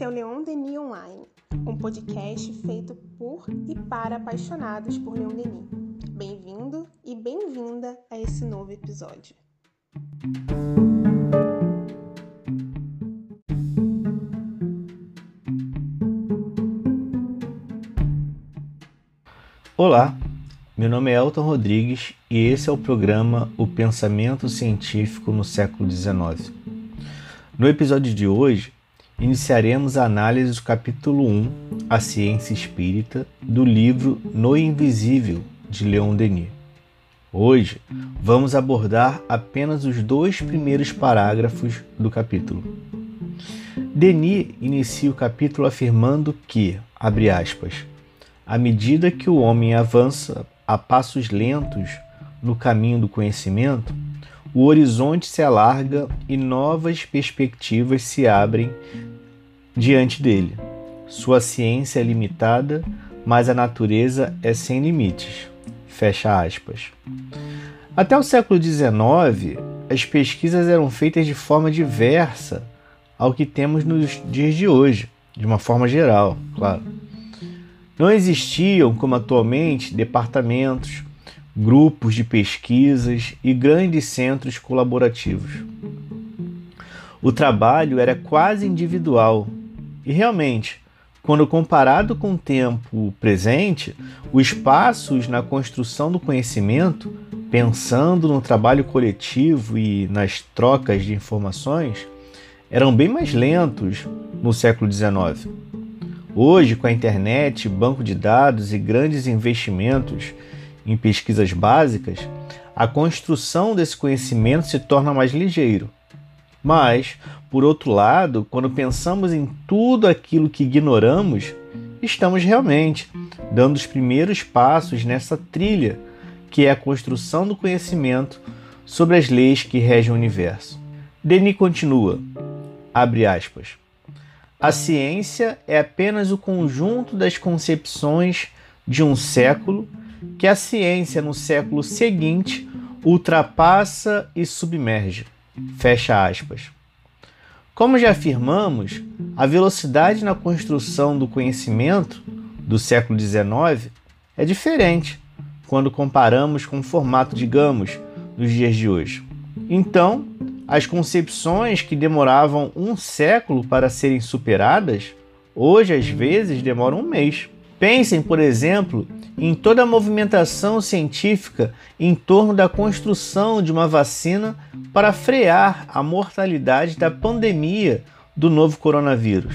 Esse é o Leon Denis Online, um podcast feito por e para apaixonados por Leon Denis. Bem-vindo e bem-vinda a esse novo episódio. Olá, meu nome é Elton Rodrigues e esse é o programa O Pensamento Científico no Século XIX. No episódio de hoje, iniciaremos a análise do capítulo 1, A Ciência Espírita, do livro No Invisível, de Leon Denis. Hoje, vamos abordar apenas os dois primeiros parágrafos do capítulo. Denis inicia o capítulo afirmando que, abre aspas, à medida que o homem avança a passos lentos no caminho do conhecimento, o horizonte se alarga e novas perspectivas se abrem diante dele. Sua ciência é limitada, mas a natureza é sem limites. Fecha aspas. Até o século XIX, as pesquisas eram feitas de forma diversa ao que temos nos dias de hoje, de uma forma geral, claro. Não existiam, como atualmente, departamentos, grupos de pesquisas e grandes centros colaborativos. O trabalho era quase individual e realmente, quando comparado com o tempo presente, os passos na construção do conhecimento, pensando no trabalho coletivo e nas trocas de informações, eram bem mais lentos no século XIX. Hoje, com a internet, banco de dados e grandes investimentos em pesquisas básicas, a construção desse conhecimento se torna mais ligeiro. Mas, por outro lado, quando pensamos em tudo aquilo que ignoramos, estamos realmente dando os primeiros passos nessa trilha que é a construção do conhecimento sobre as leis que regem o universo. Denis continua, abre aspas, a ciência é apenas o conjunto das concepções de um século que a ciência no século seguinte ultrapassa e submerge. Fecha aspas. Como já afirmamos, a velocidade na construção do conhecimento do século XIX é diferente quando comparamos com o formato, digamos, dos dias de hoje. Então, as concepções que demoravam um século para serem superadas, hoje às vezes demoram um mês. Pensem, por exemplo, em toda a movimentação científica em torno da construção de uma vacina para frear a mortalidade da pandemia do novo coronavírus.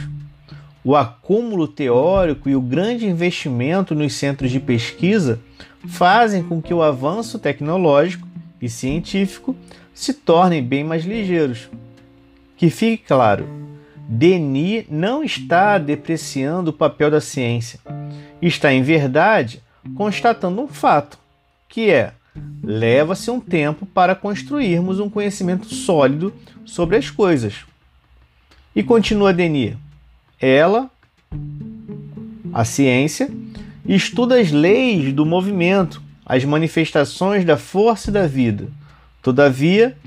O acúmulo teórico e o grande investimento nos centros de pesquisa fazem com que o avanço tecnológico e científico se tornem bem mais ligeiros. Que fique claro, Denis não está depreciando o papel da ciência. Está, em verdade, constatando um fato, que é leva-se um tempo para construirmos um conhecimento sólido sobre as coisas. E continua Denis, ela, a ciência, estuda as leis do movimento, as manifestações da força e da vida. Todavia,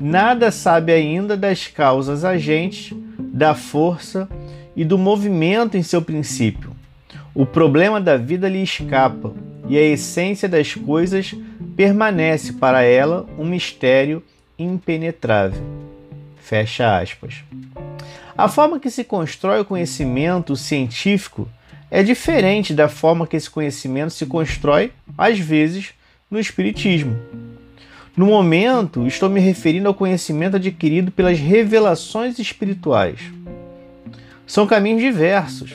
nada sabe ainda das causas agentes, da força e do movimento em seu princípio. O problema da vida lhe escapa e a essência das coisas permanece para ela um mistério impenetrável. Fecha aspas. A forma que se constrói o conhecimento científico é diferente da forma que esse conhecimento se constrói, às vezes, no Espiritismo. No momento, estou me referindo ao conhecimento adquirido pelas revelações espirituais. São caminhos diversos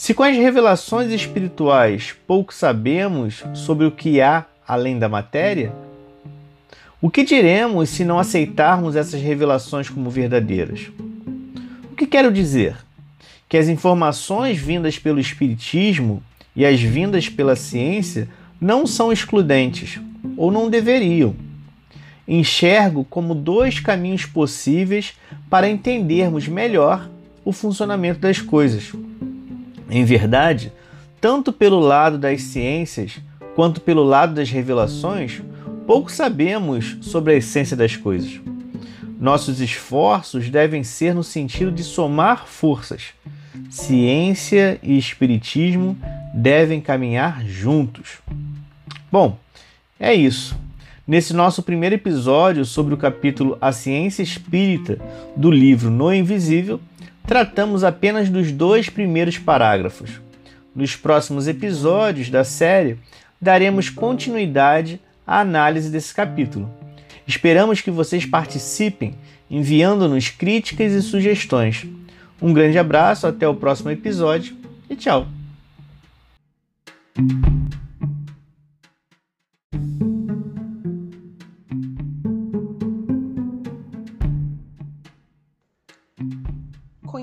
se com as revelações espirituais pouco sabemos sobre o que há além da matéria, o que diremos se não aceitarmos essas revelações como verdadeiras? O que quero dizer? Que as informações vindas pelo Espiritismo e as vindas pela ciência não são excludentes, ou não deveriam. Enxergo como dois caminhos possíveis para entendermos melhor o funcionamento das coisas. Em verdade, tanto pelo lado das ciências quanto pelo lado das revelações, pouco sabemos sobre a essência das coisas. Nossos esforços devem ser no sentido de somar forças. Ciência e espiritismo devem caminhar juntos. Bom, é isso. Nesse nosso primeiro episódio sobre o capítulo A Ciência Espírita do livro No Invisível, tratamos apenas dos dois primeiros parágrafos. Nos próximos episódios da série, daremos continuidade à análise desse capítulo. Esperamos que vocês participem enviando-nos críticas e sugestões. Um grande abraço, até o próximo episódio e tchau!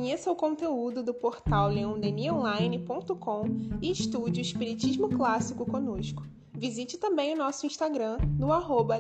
Conheça o conteúdo do portal leondenionline.com e estude o Espiritismo Clássico conosco. Visite também o nosso Instagram no arroba.